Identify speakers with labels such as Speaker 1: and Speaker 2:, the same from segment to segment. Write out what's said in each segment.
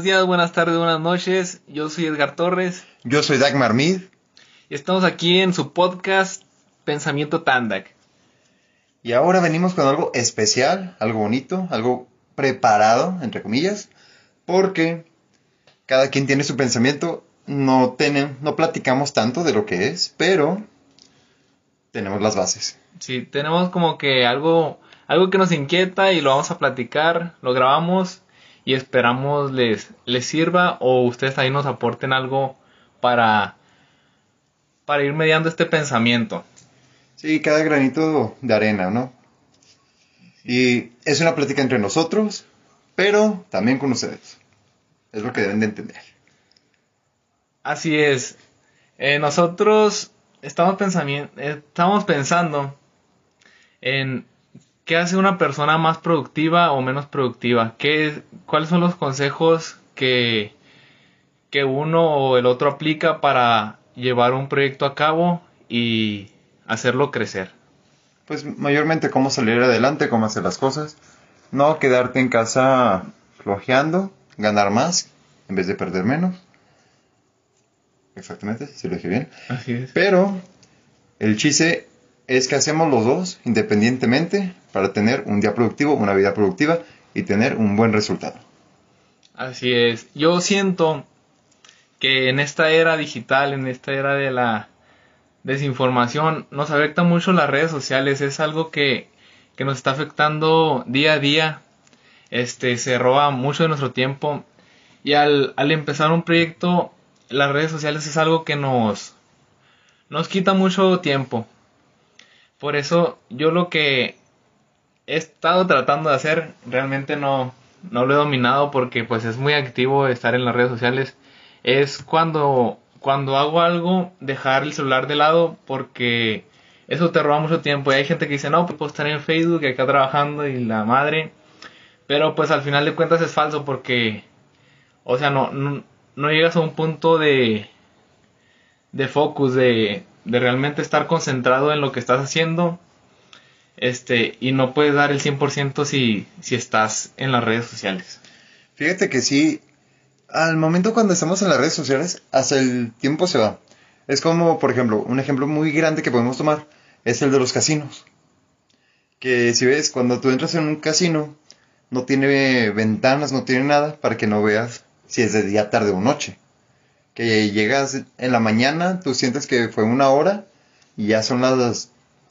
Speaker 1: Buenos días, buenas tardes, buenas noches. Yo soy Edgar Torres.
Speaker 2: Yo soy Dagmar Mid.
Speaker 1: Y estamos aquí en su podcast Pensamiento Tandak.
Speaker 2: Y ahora venimos con algo especial, algo bonito, algo preparado, entre comillas, porque cada quien tiene su pensamiento. No, no platicamos tanto de lo que es, pero tenemos las bases.
Speaker 1: Sí, tenemos como que algo, algo que nos inquieta y lo vamos a platicar, lo grabamos y esperamos les, les sirva o ustedes ahí nos aporten algo para, para ir mediando este pensamiento.
Speaker 2: Sí, cada granito de arena, ¿no? Y es una plática entre nosotros, pero también con ustedes. Es lo que deben de entender.
Speaker 1: Así es. Eh, nosotros estamos, estamos pensando en qué hace una persona más productiva o menos productiva. ¿Qué, ¿Cuáles son los consejos que, que uno o el otro aplica para llevar un proyecto a cabo y hacerlo crecer?
Speaker 2: Pues mayormente cómo salir adelante, cómo hacer las cosas. No quedarte en casa flojeando, ganar más en vez de perder menos. Exactamente, si lo dije bien.
Speaker 1: Así es.
Speaker 2: Pero el chiste es que hacemos los dos independientemente para tener un día productivo, una vida productiva y tener un buen resultado.
Speaker 1: Así es. Yo siento que en esta era digital, en esta era de la desinformación, nos afecta mucho las redes sociales. Es algo que, que nos está afectando día a día. Este, se roba mucho de nuestro tiempo. Y al, al empezar un proyecto, las redes sociales es algo que nos, nos quita mucho tiempo. Por eso yo lo que he estado tratando de hacer, realmente no, no lo he dominado porque pues es muy activo estar en las redes sociales, es cuando, cuando hago algo, dejar el celular de lado porque eso te roba mucho tiempo. Y hay gente que dice, no, pues puedo estar en Facebook, acá trabajando y la madre. Pero pues al final de cuentas es falso porque, o sea, no, no, llegas a un punto de, de focus, de, de realmente estar concentrado en lo que estás haciendo. Este, y no puedes dar el 100% si, si estás en las redes sociales.
Speaker 2: Fíjate que sí, al momento cuando estamos en las redes sociales, hasta el tiempo se va. Es como, por ejemplo, un ejemplo muy grande que podemos tomar es el de los casinos. Que si ves, cuando tú entras en un casino, no tiene ventanas, no tiene nada para que no veas si es de día, tarde o noche que llegas en la mañana, tú sientes que fue una hora y ya son las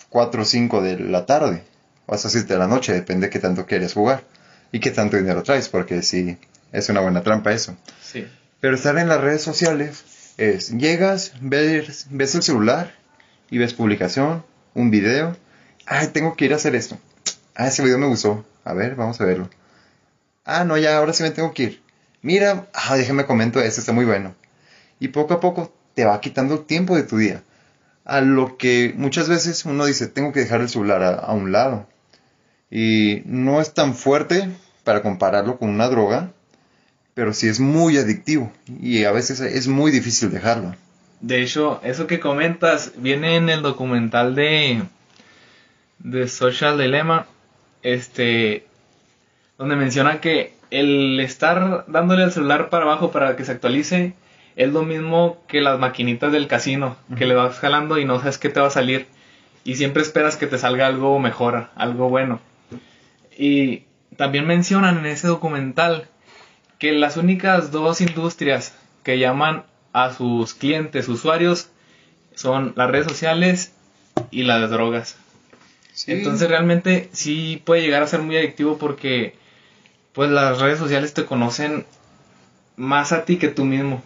Speaker 2: 4 o 5 de la tarde, o hasta 7 de la noche, depende de qué tanto quieres jugar y qué tanto dinero traes, porque sí, es una buena trampa eso.
Speaker 1: Sí.
Speaker 2: Pero estar en las redes sociales es, llegas, ves, ves el celular y ves publicación, un video, ay, tengo que ir a hacer esto. Ah, ese video me gustó. A ver, vamos a verlo. Ah, no, ya, ahora sí me tengo que ir. Mira, ah, déjame comento este, está muy bueno y poco a poco te va quitando el tiempo de tu día. A lo que muchas veces uno dice, tengo que dejar el celular a, un lado. Y no es tan fuerte para compararlo con una droga, pero sí es muy adictivo y a veces es muy difícil dejarlo.
Speaker 1: De hecho, eso que comentas viene en el documental de, de Social Dilemma, este, donde menciona que el estar dándole el celular para abajo para que se actualice es lo mismo que las maquinitas del casino, que le vas jalando y no sabes qué te va a salir. Y siempre esperas que te salga algo mejor, algo bueno. Y también mencionan en ese documental que las únicas dos industrias que llaman a sus clientes, usuarios, son las redes sociales y las drogas. Entonces realmente sí puede llegar a ser muy adictivo porque pues las redes sociales te conocen más a ti que tú mismo.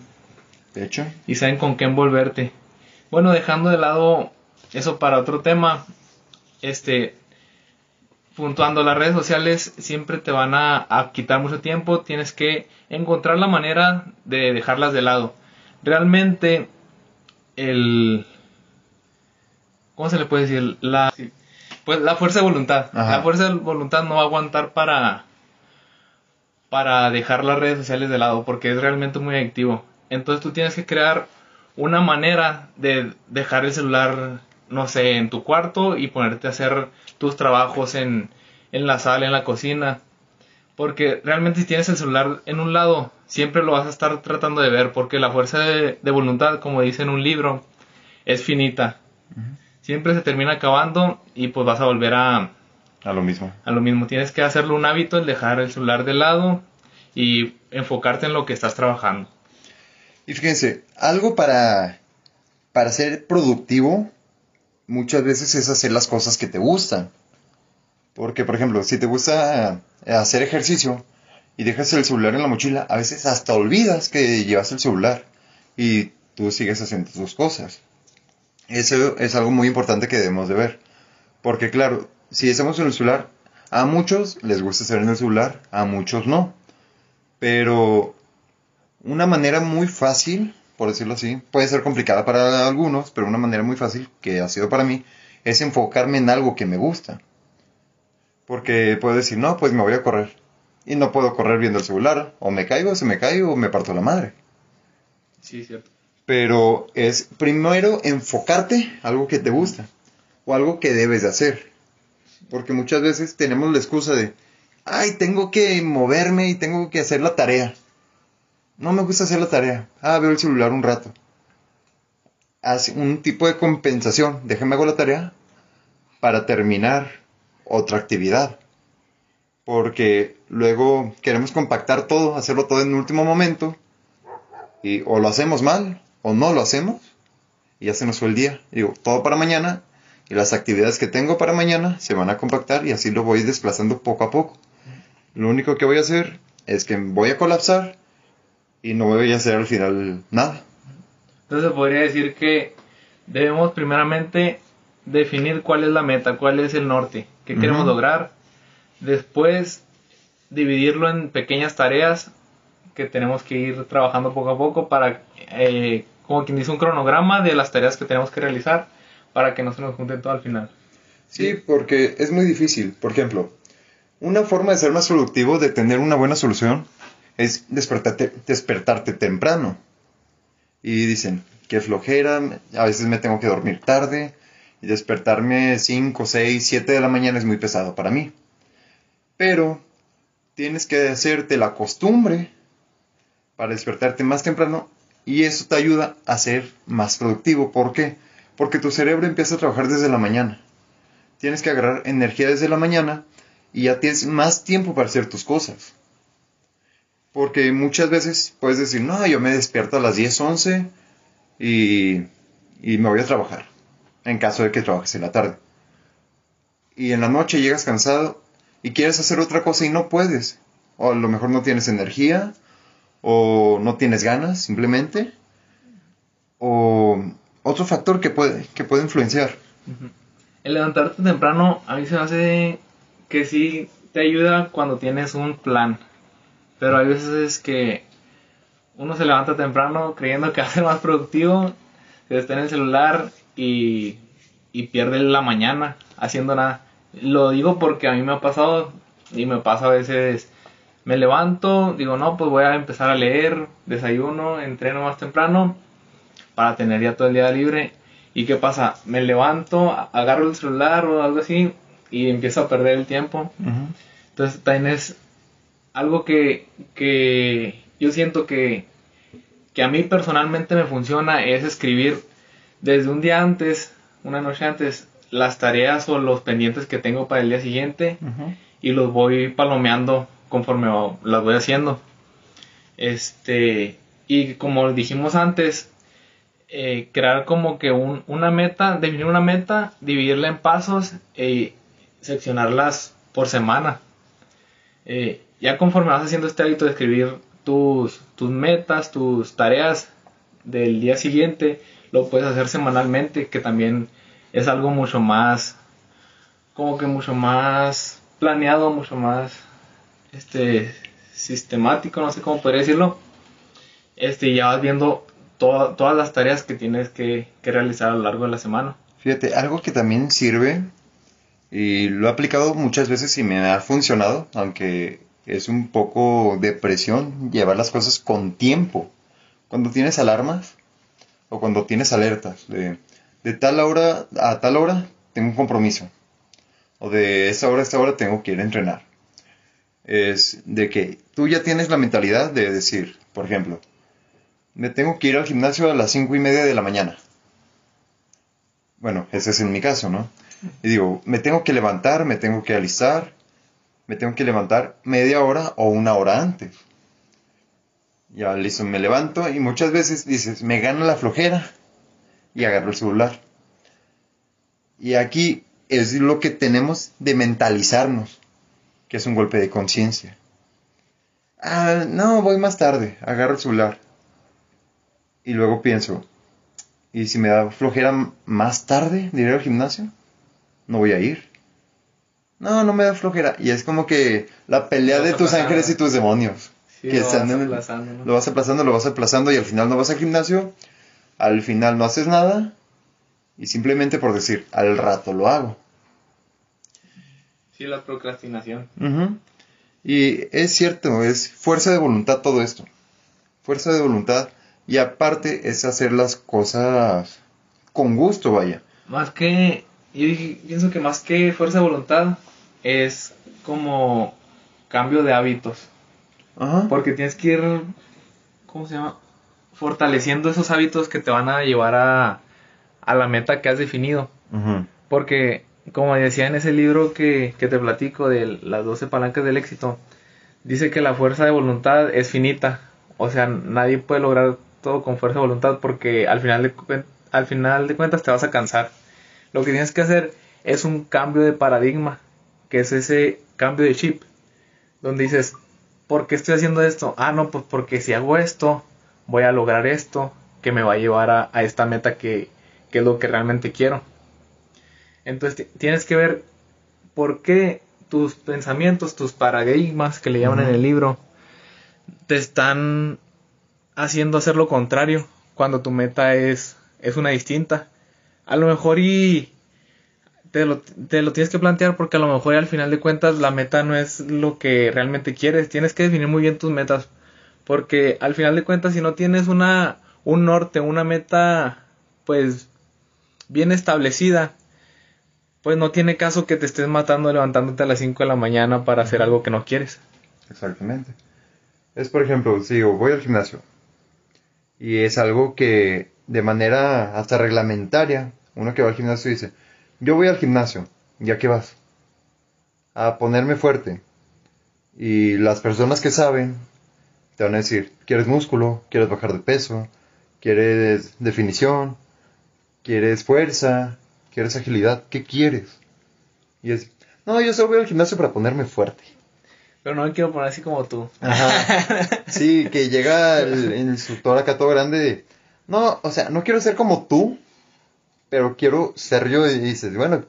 Speaker 2: De hecho.
Speaker 1: Y saben con qué envolverte. Bueno, dejando de lado eso para otro tema, este, puntuando las redes sociales siempre te van a, quitar mucho tiempo, tienes que encontrar la manera de dejarlas de lado. Realmente, el... ¿Cómo se le puede decir? La, pues la fuerza de voluntad. La fuerza de voluntad no va a aguantar para, para dejar las redes sociales de lado porque es realmente muy adictivo. Entonces tú tienes que crear una manera de dejar el celular, no sé, en tu cuarto y ponerte a hacer tus trabajos en, en la sala, en la cocina. Porque realmente si tienes el celular en un lado, siempre lo vas a estar tratando de ver, porque la fuerza de, de voluntad, como dice en un libro, es finita. Siempre se termina acabando y pues vas a volver a,
Speaker 2: A lo mismo.
Speaker 1: a lo mismo. Tienes que hacerlo un hábito, el dejar el celular de lado y enfocarte en lo que estás trabajando.
Speaker 2: Y fíjense, algo para, para ser productivo muchas veces es hacer las cosas que te gustan. Porque, por ejemplo, si te gusta hacer ejercicio y dejas el celular en la mochila, a veces hasta olvidas que llevas el celular y tú sigues haciendo tus cosas. Eso es algo muy importante que debemos de ver. Porque, claro, si estamos en el celular, a muchos les gusta estar en el celular, a muchos no. Pero una manera muy fácil, por decirlo así, puede ser complicada para algunos, pero una manera muy fácil que ha sido para mí es enfocarme en algo que me gusta. Porque puedo decir, no, pues me voy a correr. Y no puedo correr viendo el celular. O me caigo, se me caigo, o me parto la madre.
Speaker 1: Sí, cierto.
Speaker 2: Pero es primero enfocarte algo que te gusta. O algo que debes de hacer. Porque muchas veces tenemos la excusa de, ay, tengo que moverme y tengo que hacer la tarea. No me gusta hacer la tarea. Ah, veo el celular un rato. Haz un tipo de compensación. Déjame hago la tarea para terminar otra actividad. Porque luego queremos compactar todo, hacerlo todo en el último momento. Y o lo hacemos mal o no lo hacemos. Y ya se nos fue el día. Digo, todo para mañana. Y las actividades que tengo para mañana se van a compactar y así lo voy desplazando poco a poco. Lo único que voy a hacer es que voy a colapsar y no voy a hacer al final nada.
Speaker 1: Entonces podría decir que debemos primeramente definir cuál es la meta, cuál es el norte, qué queremos lograr. Después dividirlo en pequeñas tareas que tenemos que ir trabajando poco a poco para, eh, como quien dice, un cronograma de las tareas que tenemos que realizar para que no se nos junten todo al final.
Speaker 2: Sí, porque es muy difícil. Por ejemplo, una forma de ser más productivo, de tener una buena solución, es despertarte, despertarte temprano. Y dicen, qué flojera, a veces me tengo que dormir tarde, y despertarme 5, 6, 7 de la mañana es muy pesado para mí. Pero tienes que hacerte la costumbre para despertarte más temprano y eso te ayuda a ser más productivo. ¿Por qué? Porque tu cerebro empieza a trabajar desde la mañana. Tienes que agarrar energía desde la mañana y ya tienes más tiempo para hacer tus cosas. Porque muchas veces puedes decir, no, yo me despierto a las 10, 11 y, y me voy a trabajar. En caso de que trabajes en la tarde. Y en la noche llegas cansado y quieres hacer otra cosa y no puedes. O a lo mejor no tienes energía, o no tienes ganas simplemente, o otro factor que puede, que puede influenciar.
Speaker 1: El levantarte temprano a mí se me hace que sí te ayuda cuando tienes un plan. Pero hay veces que uno se levanta temprano creyendo que va a ser más productivo, se está en el celular y, y pierde la mañana haciendo nada. Lo digo porque a mí me ha pasado y me pasa a veces, me levanto, digo, no, pues voy a empezar a leer, desayuno, entreno más temprano para tener ya todo el día libre. ¿Y qué pasa? Me levanto, agarro el celular o algo así y empiezo a perder el tiempo. Entonces también es algo que, que yo siento que, que a mí personalmente me funciona es escribir desde un día antes, una noche antes, las tareas o los pendientes que tengo para el día siguiente y los voy palomeando conforme las voy haciendo. Este, y como dijimos antes, eh, crear como que un- una meta, definir una meta, dividirla en pasos y seccionarlas por semana. Eh, ya conforme vas haciendo este hábito de escribir tus, tus metas, tus tareas del día siguiente, lo puedes hacer semanalmente, que también es algo mucho más, como que mucho más planeado, mucho más este sistemático, no sé cómo podría decirlo. Este, ya vas viendo to- todas las tareas que tienes que, que realizar a lo largo de la semana.
Speaker 2: Fíjate, algo que también sirve, y lo he aplicado muchas veces y me ha funcionado, aunque es un poco de presión llevar las cosas con tiempo. Cuando tienes alarmas o cuando tienes alertas de, de tal hora a tal hora tengo un compromiso. O de esta hora a esta hora tengo que ir a entrenar. es de que tú ya tienes la mentalidad de decir, por ejemplo, me tengo que ir al gimnasio a las cinco y media de la mañana. Bueno, ese es en mi caso, ¿no? Y digo, me tengo que levantar, me tengo que alistar, me tengo que levantar media hora o una hora antes. Ya listo, me levanto y muchas veces dices, me gana la flojera y agarro el celular. Y aquí es lo que tenemos de mentalizarnos, que es un golpe de conciencia. Ah, no, voy más tarde, agarro el celular. Y luego pienso, ¿y si me da flojera más tarde de ir al gimnasio? No voy a ir. No, no me da flojera. Y es como que la pelea de tus
Speaker 1: aplazando.
Speaker 2: ángeles y tus demonios.
Speaker 1: Sí,
Speaker 2: que
Speaker 1: lo
Speaker 2: están
Speaker 1: vas
Speaker 2: en el-
Speaker 1: aplazando, ¿no?
Speaker 2: Lo vas aplazando, lo vas aplazando y al final no vas al gimnasio. Al final no haces nada. Y simplemente por decir, al rato lo hago.
Speaker 1: Sí, la procrastinación.
Speaker 2: Y es cierto, es fuerza de voluntad todo esto. Fuerza de voluntad. Y aparte es hacer las cosas con gusto, vaya.
Speaker 1: Más que, yo dije- pienso que más que fuerza de voluntad es como cambio de hábitos.
Speaker 2: Ajá.
Speaker 1: Porque tienes que ir, ¿cómo se llama? Fortaleciendo esos hábitos que te van a llevar a, a la meta que has definido. Porque, como decía en ese libro que, que te platico de las 12 palancas del éxito, dice que la fuerza de voluntad es finita. O sea, nadie puede lograr todo con fuerza de voluntad porque al final de, al final de cuentas te vas a cansar. Lo que tienes que hacer es un cambio de paradigma, que es ese cambio de chip, donde dices, ¿por qué estoy haciendo esto? Ah, no, pues porque si hago esto, voy a lograr esto, que me va a llevar a, a esta meta que, que es lo que realmente quiero. Entonces ti- tienes que ver por qué tus pensamientos, tus paradigmas que le llaman en el libro, te están haciendo hacer lo contrario cuando tu meta es, es una distinta. A lo mejor y te lo, te lo tienes que plantear porque a lo mejor al final de cuentas la meta no es lo que realmente quieres. Tienes que definir muy bien tus metas porque al final de cuentas si no tienes una un norte, una meta pues bien establecida, pues no tiene caso que te estés matando levantándote a las 5 de la mañana para hacer algo que no quieres.
Speaker 2: Exactamente. Es por ejemplo, si digo, voy al gimnasio y es algo que de manera hasta reglamentaria, uno que va al gimnasio dice, yo voy al gimnasio, ¿ya qué vas? A ponerme fuerte. Y las personas que saben te van a decir, ¿quieres músculo? ¿Quieres bajar de peso? ¿Quieres definición? ¿Quieres fuerza? ¿Quieres agilidad? ¿Qué quieres? Y es, no, yo solo voy al gimnasio para ponerme fuerte.
Speaker 1: Pero no me quiero poner así como tú.
Speaker 2: Ajá. Sí, que llega el, el instructor acá todo grande de, no, o sea, no quiero ser como tú, pero quiero ser yo y dices, bueno,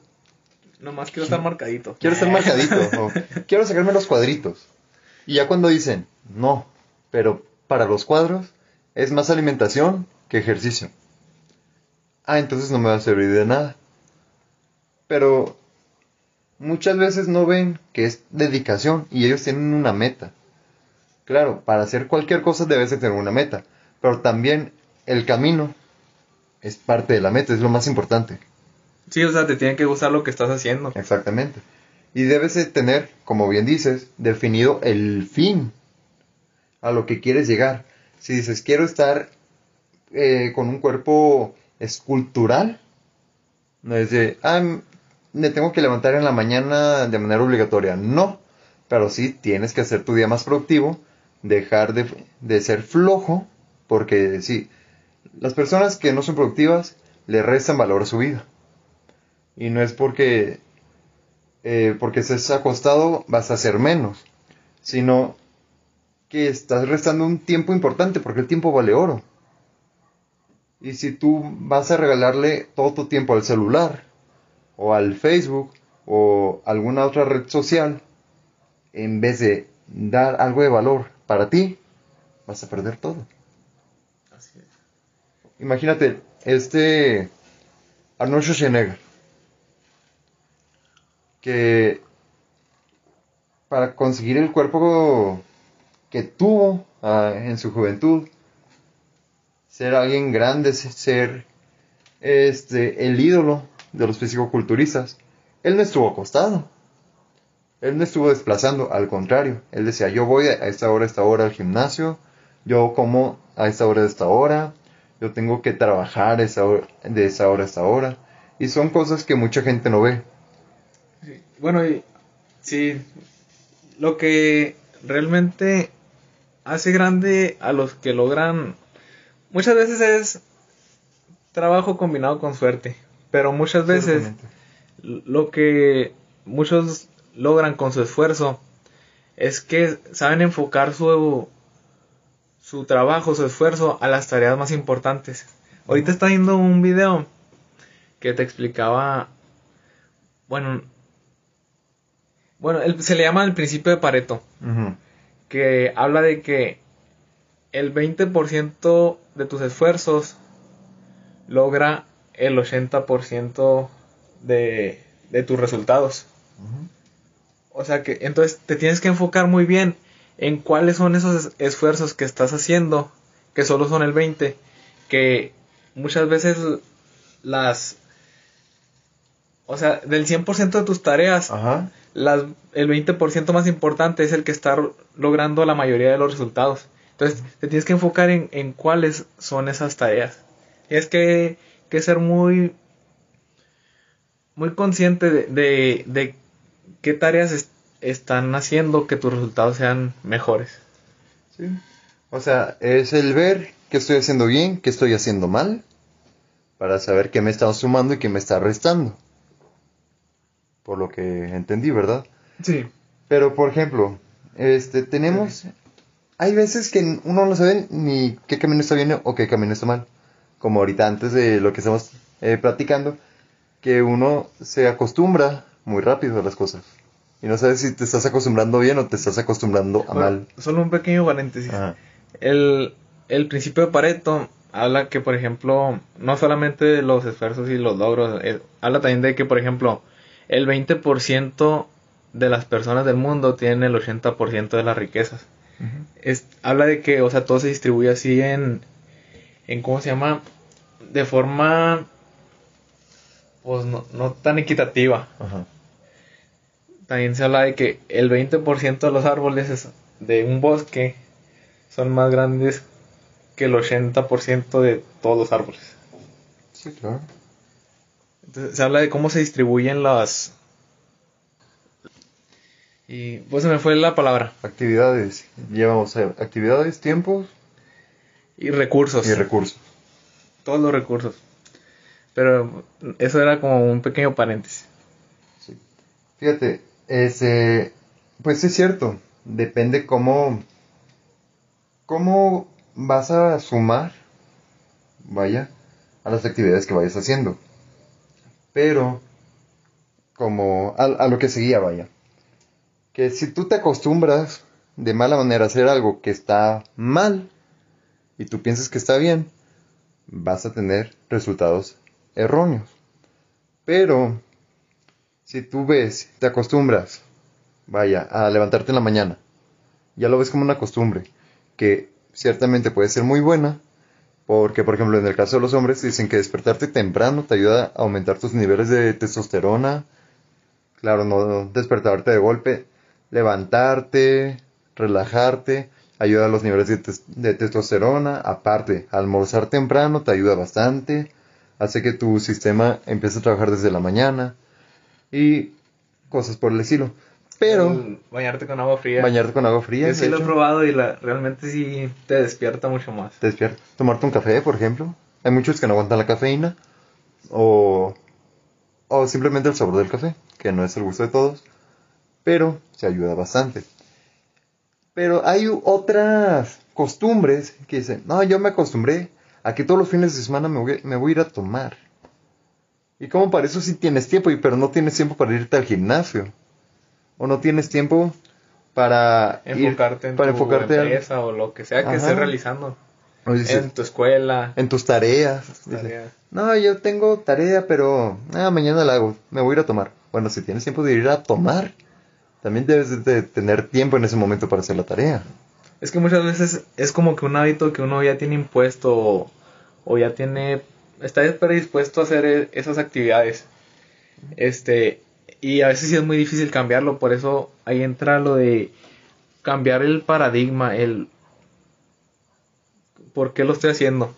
Speaker 1: Nomás quiero estar marcadito.
Speaker 2: quiero ser marcadito, o quiero sacarme los cuadritos. Y ya cuando dicen, no, pero para los cuadros es más alimentación que ejercicio. Ah, entonces no me va a servir de nada. Pero muchas veces no ven que es dedicación y ellos tienen una meta. Claro, para hacer cualquier cosa debes de tener una meta, pero también el camino es parte de la meta, es lo más importante.
Speaker 1: Sí, o sea, te tiene que gustar lo que estás haciendo.
Speaker 2: Exactamente. Y debes de tener, como bien dices, definido el fin a lo que quieres llegar. Si dices, quiero estar eh, con un cuerpo escultural, no es de, ah, me tengo que levantar en la mañana de manera obligatoria. No, pero sí tienes que hacer tu día más productivo, dejar de, de ser flojo, porque sí, las personas que no son productivas le restan valor a su vida. Y no es porque eh, porque estés acostado vas a hacer menos, sino que estás restando un tiempo importante, porque el tiempo vale oro. Y si tú vas a regalarle todo tu tiempo al celular, o al Facebook, o alguna otra red social, en vez de dar algo de valor para ti, vas a perder todo. Imagínate, este Arnold Schwarzenegger, que para conseguir el cuerpo que tuvo ah, en su juventud, ser alguien grande, ser este el ídolo de los fisicoculturistas, él no estuvo acostado. Él no estuvo desplazando, al contrario. Él decía, yo voy a esta hora, a esta hora al gimnasio, yo como a esta hora, a esta hora, yo tengo que trabajar esa hora, de esa hora a esta hora. Y son cosas que mucha gente no ve.
Speaker 1: Bueno, y, sí, lo que realmente hace grande a los que logran, muchas veces es trabajo combinado con suerte, pero muchas veces lo que muchos logran con su esfuerzo es que saben enfocar su, su trabajo, su esfuerzo a las tareas más importantes. Ahorita está viendo un video que te explicaba, bueno, bueno, se le llama el principio de Pareto, que habla de que el 20% de tus esfuerzos logra el 80% de, de tus resultados. O sea que entonces te tienes que enfocar muy bien en cuáles son esos esfuerzos que estás haciendo, que solo son el 20, que muchas veces las... O sea, del 100% de tus tareas, Las, el 20% más importante es el que está logrando la mayoría de los resultados. Entonces, te tienes que enfocar en, en cuáles son esas tareas. Y es que, que ser muy, muy consciente de, de, qué tareas están haciendo que tus resultados sean mejores.
Speaker 2: Sí. O sea, es el ver qué estoy haciendo bien, qué estoy haciendo mal, para saber qué me está sumando y qué me está restando. Por lo que entendí, ¿verdad?
Speaker 1: Sí.
Speaker 2: Pero, por ejemplo, este, tenemos... Hay veces que uno no sabe ni qué camino está bien o qué camino está mal como ahorita antes de lo que estamos eh, platicando, que uno se acostumbra muy rápido a las cosas. Y no sabes si te estás acostumbrando bien o te estás acostumbrando a mal.
Speaker 1: Solo un pequeño paréntesis. El, el principio de Pareto habla que, por ejemplo, no solamente de los esfuerzos y los logros, eh, habla también de que, por ejemplo, el 20% de las personas del mundo tienen el 80% de las riquezas. es, habla de que, o sea, todo se distribuye así en, en ¿cómo se llama? de forma pues no, no tan equitativa. También se habla de que el 20% de los árboles de un bosque son más grandes que el 80% de todos los árboles.
Speaker 2: Sí, claro.
Speaker 1: Entonces se habla de cómo se distribuyen las... Y pues se me fue la palabra.
Speaker 2: Actividades. Llevamos actividades, tiempos.
Speaker 1: Y recursos.
Speaker 2: Y recursos
Speaker 1: todos los recursos. Pero eso era como un pequeño paréntesis.
Speaker 2: Sí. Fíjate, ese, pues es cierto, depende cómo, cómo vas a sumar, vaya, a las actividades que vayas haciendo. Pero, como a, a lo que seguía, vaya, que si tú te acostumbras de mala manera a hacer algo que está mal y tú piensas que está bien, vas a tener resultados erróneos. Pero si tú ves, te acostumbras, vaya, a levantarte en la mañana, ya lo ves como una costumbre, que ciertamente puede ser muy buena, porque por ejemplo en el caso de los hombres dicen que despertarte temprano te ayuda a aumentar tus niveles de testosterona, claro, no despertarte de golpe, levantarte, relajarte, ayuda a los niveles de, testosterona, aparte, almorzar temprano te ayuda bastante, hace que tu sistema empiece a trabajar desde la mañana y cosas por el estilo. Pero...
Speaker 1: bañarte con agua fría.
Speaker 2: Bañarte con agua fría.
Speaker 1: Yo sí lo he probado y la, realmente sí te despierta mucho más.
Speaker 2: Te despierta. Tomarte un café, por ejemplo. Hay muchos que no aguantan la cafeína. O, o simplemente el sabor del café, que no es el gusto de todos. Pero se ayuda bastante. Pero hay otras costumbres que dicen, no, yo me acostumbré a que todos los fines de semana me voy, a ir a tomar. Y como para eso sí tienes tiempo, pero no tienes tiempo para irte al gimnasio. O no tienes tiempo para
Speaker 1: enfocarte en para tu enfocarte empresa o lo que sea que estés realizando. en tu escuela.
Speaker 2: En tus tareas. no, yo tengo tarea, pero ah, mañana la hago. Me voy a ir a tomar. Bueno, si tienes tiempo de ir a tomar, también debes de tener tiempo en ese momento para hacer la tarea.
Speaker 1: Es que muchas veces es como que un hábito que uno ya tiene impuesto o, ya tiene, está predispuesto a hacer e, esas actividades. Este, Y a veces sí es muy difícil cambiarlo, por eso ahí entra lo de cambiar el paradigma, el por qué lo estoy haciendo,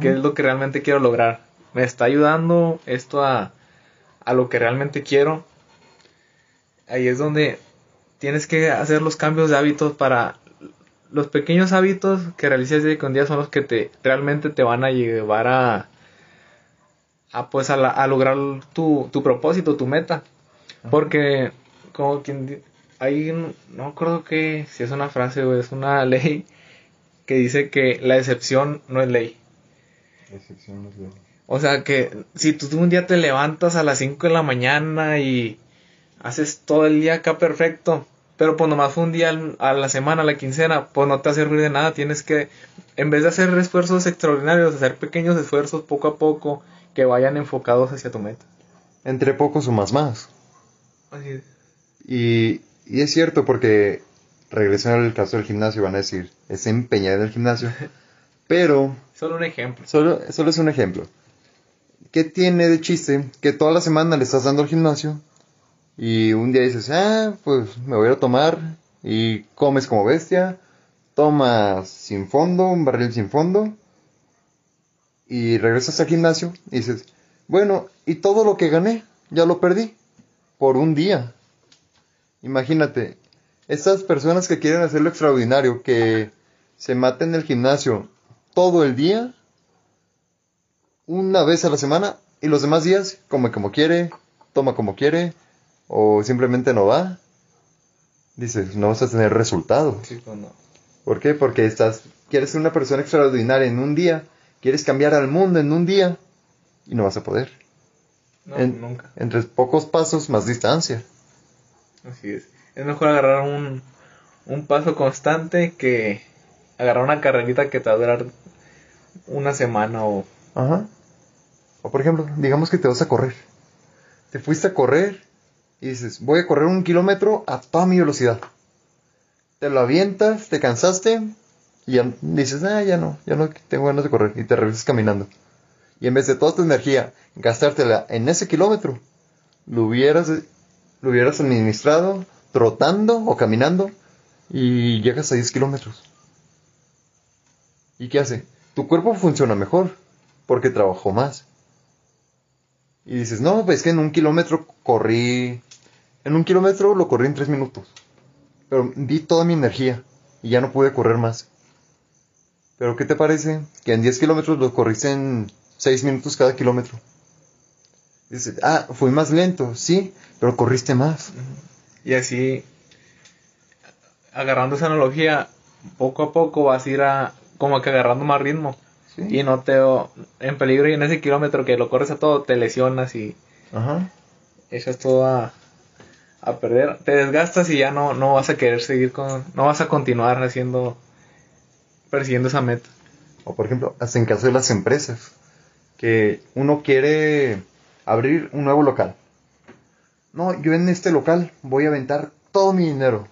Speaker 1: qué es lo que realmente quiero lograr. ¿Me está ayudando esto a, a lo que realmente quiero? Ahí es donde tienes que hacer los cambios de hábitos para los pequeños hábitos que realices día con día son los que te realmente te van a llevar a, a pues a, lograr tu, tu, propósito, tu meta. Porque como quien hay no recuerdo que si es una frase o es una ley que dice que la excepción no es ley. La excepción no es ley. O sea que si tú un día te levantas a las 5 de la mañana y haces todo el día acá perfecto, pero pues nomás fue un día a la semana, a la quincena, pues no te va a servir de nada. Tienes que, en vez de hacer esfuerzos extraordinarios, hacer pequeños esfuerzos poco a poco que vayan enfocados hacia tu meta.
Speaker 2: Entre pocos sumas más. Así es. Y, y es cierto porque, regresando al caso del gimnasio, van a decir, es empeñar en el gimnasio. pero...
Speaker 1: Solo un ejemplo.
Speaker 2: Solo, solo es un ejemplo. ¿Qué tiene de chiste que toda la semana le estás dando al gimnasio y un día dices, ah, pues me voy a tomar y comes como bestia, tomas sin fondo, un barril sin fondo y regresas al gimnasio y dices, bueno, y todo lo que gané, ya lo perdí por un día. Imagínate, estas personas que quieren hacer lo extraordinario, que se maten en el gimnasio todo el día, una vez a la semana, y los demás días come como quiere, toma como quiere, o simplemente no va, dices, no vas a tener resultado. Sí, pues no. ¿Por qué? Porque estás, quieres ser una persona extraordinaria en un día, quieres cambiar al mundo en un día y no vas a poder. No, nunca. Entre pocos pasos, más distancia.
Speaker 1: Así es. Es mejor agarrar un, un paso constante que agarrar una carrerita que te va a durar una semana o...
Speaker 2: Ajá. O por ejemplo, digamos que te vas a correr. Te fuiste a correr y dices, voy a correr un kilómetro a toda mi velocidad. Te lo avientas, te cansaste y dices, ah, ya no, ya no tengo ganas de correr y te regresas caminando. Y en vez de toda tu energía gastártela en ese kilómetro, lo hubieras, lo hubieras administrado trotando o caminando y llegas a 10 kilómetros. ¿Y qué hace? Tu cuerpo funciona mejor porque trabajó más. Y dices, no, pues que en un kilómetro corrí en un kilómetro lo corrí en tres minutos. Pero di toda mi energía y ya no pude correr más. Pero ¿qué te parece? Que en 10 kilómetros lo corriste en 6 minutos cada kilómetro. Dices, ah, fui más lento, sí, pero corriste más.
Speaker 1: Y así, agarrando esa analogía, poco a poco vas a ir a, como que agarrando más ritmo. Y no te en peligro y en ese kilómetro que lo corres a todo te lesionas y Ajá. echas todo a, a perder, te desgastas y ya no, no vas a querer seguir con, no vas a continuar haciendo, persiguiendo esa meta.
Speaker 2: O por ejemplo, hasta en caso de las empresas, que uno quiere abrir un nuevo local. No, yo en este local voy a aventar todo mi dinero.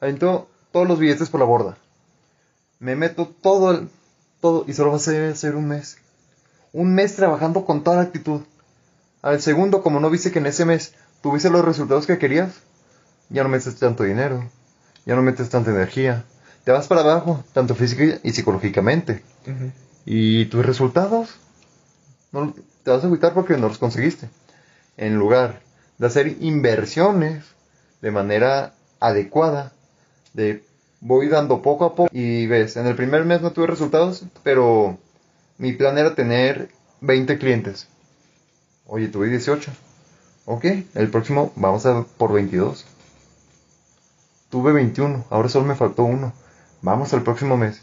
Speaker 2: Avento todos los billetes por la borda. Me meto todo el, todo y solo va a ser un mes. Un mes trabajando con toda la actitud. Al segundo, como no viste que en ese mes tuviste los resultados que querías, ya no metes tanto dinero, ya no metes tanta energía, te vas para abajo, tanto física y psicológicamente. Y tus resultados, no, te vas a agüitar porque no los conseguiste. En lugar de hacer inversiones de manera adecuada, de voy dando poco a poco y ves, en el primer mes no tuve resultados, pero mi plan era tener 20 clientes. Oye, tuve 18. Ok, el próximo vamos a por 22. Tuve 21, ahora solo me faltó uno. Vamos al próximo mes.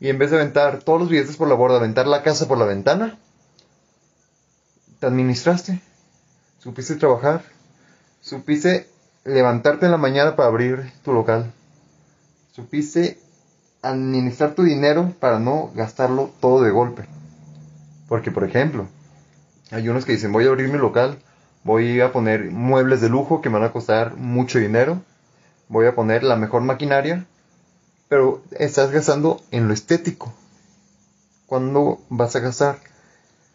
Speaker 2: Y en vez de aventar todos los billetes por la borda, aventar la casa por la ventana, te administraste. Supiste trabajar. Supiste levantarte en la mañana para abrir tu local. Supiste administrar tu dinero para no gastarlo todo de golpe. Porque, por ejemplo, hay unos que dicen, voy a abrir mi local Voy a poner muebles de lujo que me van a costar mucho dinero. Voy a poner la mejor maquinaria. Pero estás gastando en lo estético. ¿Cuándo vas a gastar?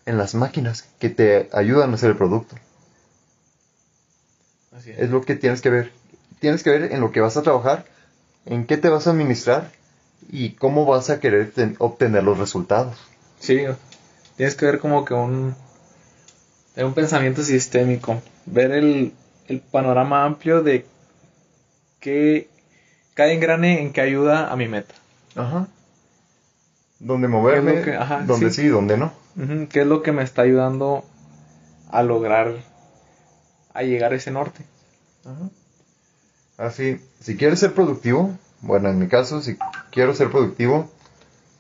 Speaker 2: En las máquinas que te ayudan a hacer el producto.
Speaker 1: Así
Speaker 2: Es lo que tienes que ver. Tienes que ver en lo que vas a trabajar, en qué te vas a administrar y cómo vas a querer ten- obtener los resultados.
Speaker 1: Sí, tienes que ver como que un, un pensamiento sistémico, ver el, el panorama amplio de qué, cada engrane en que ayuda a mi meta.
Speaker 2: Ajá. Dónde moverme,
Speaker 1: ¿Qué es lo que- ajá,
Speaker 2: dónde
Speaker 1: sí.
Speaker 2: sí, dónde no.
Speaker 1: ¿Qué es lo que me está ayudando a lograr, a llegar a ese norte?
Speaker 2: Así, si quieres ser productivo, bueno, en mi caso, si quiero ser productivo,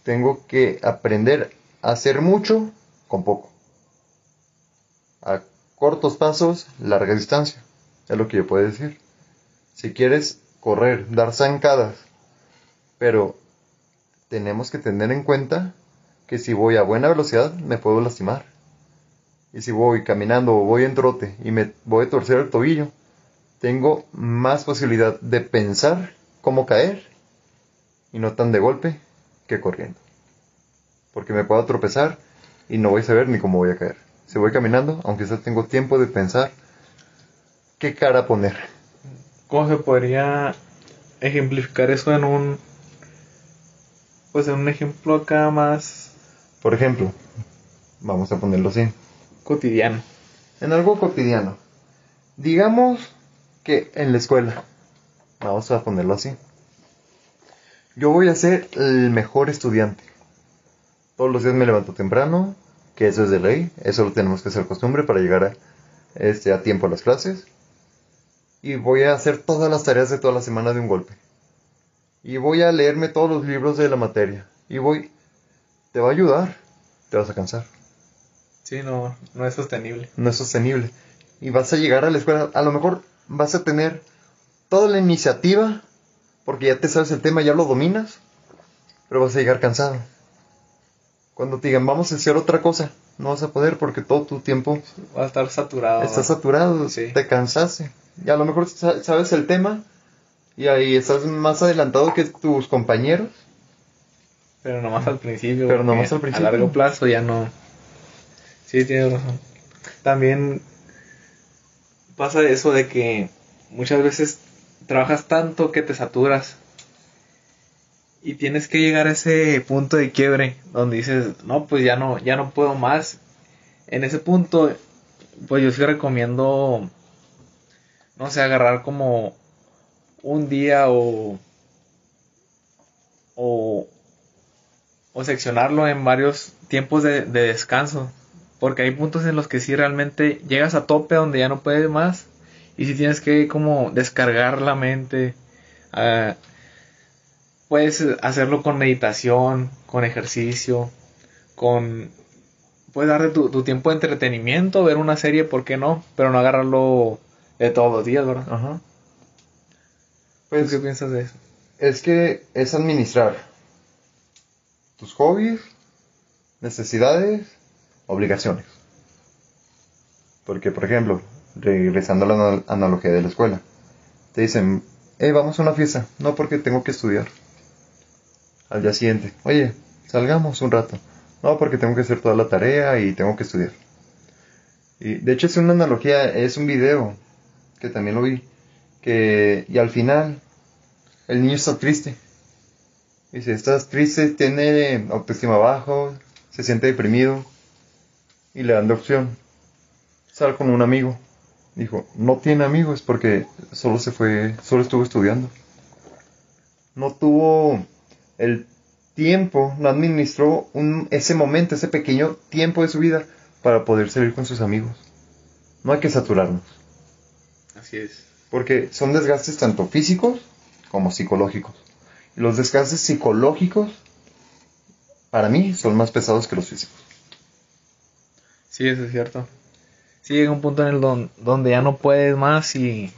Speaker 2: tengo que aprender a hacer mucho con poco. A cortos pasos, larga distancia. Es lo que yo puedo decir. Si quieres correr, dar zancadas, pero tenemos que tener en cuenta que si voy a buena velocidad me puedo lastimar. Y si voy caminando o voy en trote y me voy a torcer el tobillo, tengo más posibilidad de pensar cómo caer y no tan de golpe que corriendo. Porque me puedo tropezar y no voy a saber ni cómo voy a caer. Si voy caminando, aunque sea tengo tiempo de pensar qué cara poner.
Speaker 1: ¿Cómo se podría ejemplificar eso en un, pues en un ejemplo acá más
Speaker 2: Por ejemplo, vamos a ponerlo así.
Speaker 1: cotidiano?
Speaker 2: En algo cotidiano. Digamos que en la escuela. Vamos a ponerlo así. Yo voy a ser el mejor estudiante. Todos los días me levanto temprano, que eso es de ley, eso lo tenemos que hacer costumbre para llegar a, este, a tiempo a las clases. Y voy a hacer todas las tareas de toda la semana de un golpe. Y voy a leerme todos los libros de la materia. Y voy... Te va a ayudar. Te vas a cansar
Speaker 1: Sí, no, no es sostenible.
Speaker 2: no es sostenible. Y vas a llegar a la escuela, a lo mejor vas a tener toda la iniciativa, porque ya te sabes el tema, ya lo dominas, pero vas a llegar cansado. Cuando te digan, vamos a hacer otra cosa, no vas a poder porque todo tu tiempo
Speaker 1: Va a estar saturado.
Speaker 2: está saturado,
Speaker 1: Sí.
Speaker 2: te cansaste. Y a lo mejor sa- sabes el tema y ahí estás más adelantado que tus compañeros.
Speaker 1: Pero nomás al principio.
Speaker 2: Pero nomás al principio.
Speaker 1: A largo plazo ya no. Sí, tienes razón. También pasa eso de que muchas veces trabajas tanto que te saturas. Y tienes que llegar a ese punto de quiebre donde dices, no, pues ya no, ya no puedo más. En ese punto, pues yo sí recomiendo, no sé, agarrar como un día o, o, o seccionarlo en varios tiempos de, de descanso. Porque hay puntos en los que sí realmente llegas a tope donde ya no puedes más. Y si tienes que como descargar la mente. ah, puedes hacerlo con meditación, con ejercicio, con... Puedes darte tu, tu tiempo de entretenimiento, ver una serie, ¿por qué no? Pero no agarrarlo de todos los días, ¿verdad?
Speaker 2: Ajá.
Speaker 1: ¿Tú
Speaker 2: Pues
Speaker 1: ¿Qué piensas de eso?
Speaker 2: es que es administrar tus hobbies, necesidades, obligaciones. Porque, por ejemplo, regresando a la ana- analogía de la escuela, te dicen, hey, vamos a una fiesta, no porque tengo que estudiar. Al día siguiente, oye, salgamos un rato, no porque tengo que hacer toda la tarea y tengo que estudiar. Y de hecho es una analogía, es un video que también lo vi, que y al final el niño está triste. Dice, estás triste, tiene autoestima bajo, se siente deprimido. Y le dan de opción. Sal con un amigo. Dijo, no tiene amigos porque solo se fue, solo estuvo estudiando. No tuvo el tiempo, no administró un, ese momento, ese pequeño tiempo de su vida para poder salir con sus amigos. No hay que saturarnos.
Speaker 1: Así es.
Speaker 2: Porque son desgastes tanto físicos como psicológicos. Y los desgastes psicológicos, para mí, son más pesados que los físicos.
Speaker 1: Sí, eso es cierto. Sí, llega un punto en el don- donde ya no puedes más y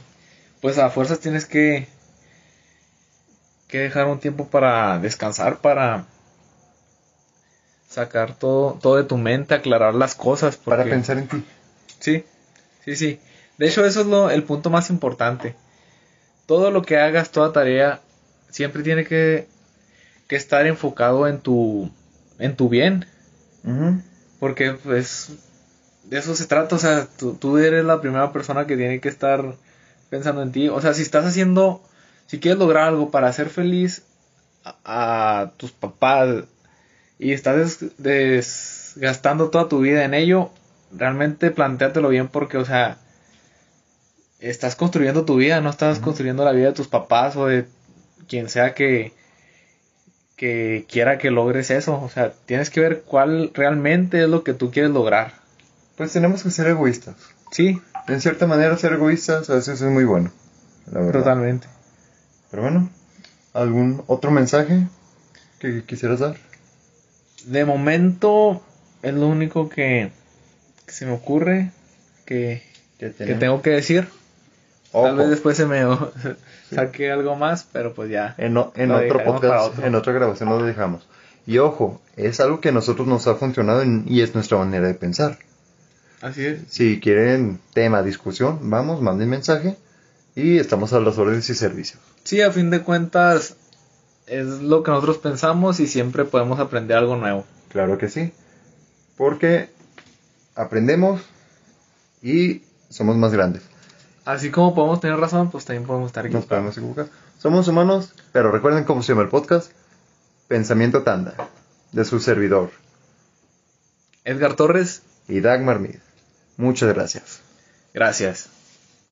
Speaker 1: pues a fuerzas tienes que que dejar un tiempo para descansar, para sacar todo todo de tu mente, aclarar las cosas
Speaker 2: Para pensar en ti.
Speaker 1: Sí, sí, sí. De hecho, eso es lo, el punto más importante. Todo lo que hagas, toda tarea, siempre tiene que, que estar enfocado en tu, en tu bien. Porque, pues, de eso se trata. O sea, tú, tú eres la primera persona que tiene que estar pensando en ti. O sea, si estás haciendo, si quieres lograr algo para hacer feliz a, a tus papás y estás des- desgastando toda tu vida en ello, realmente plantéatelo bien porque, o sea, estás construyendo tu vida, no estás construyendo la vida de tus papás o de quien sea que, que quiera que logres eso. O sea, tienes que ver cuál realmente es lo que tú quieres lograr.
Speaker 2: Pues tenemos que ser egoístas.
Speaker 1: Sí,
Speaker 2: En cierta manera, ser egoístas a veces es muy bueno. La verdad.
Speaker 1: totalmente.
Speaker 2: Pero bueno, ¿algún otro mensaje que quisieras dar?
Speaker 1: De momento es lo único que, se me ocurre Que
Speaker 2: que
Speaker 1: tengo que decir.
Speaker 2: Ojo,
Speaker 1: Tal vez después se me saque algo más, pero pues ya.
Speaker 2: en, o- en
Speaker 1: Lo
Speaker 2: otro podcast,
Speaker 1: otro.
Speaker 2: en otra grabación lo dejamos. Y ojo, es algo que a nosotros nos ha funcionado en- y es nuestra manera de pensar.
Speaker 1: Así es.
Speaker 2: Si quieren tema, discusión, vamos, manden mensaje y estamos a las órdenes y servicios.
Speaker 1: Sí, a fin de cuentas es lo que nosotros pensamos y siempre podemos aprender algo nuevo.
Speaker 2: Claro que sí. Porque aprendemos y somos más grandes.
Speaker 1: Así como podemos tener razón, pues también podemos estar
Speaker 2: Nos
Speaker 1: equivocados.
Speaker 2: podemos equivocar. Somos humanos, pero recuerden cómo se llama el podcast. Pensamiento Tanda, de su servidor,
Speaker 1: Edgar Torres,
Speaker 2: y Dagmar Mid. Muchas gracias.
Speaker 1: gracias.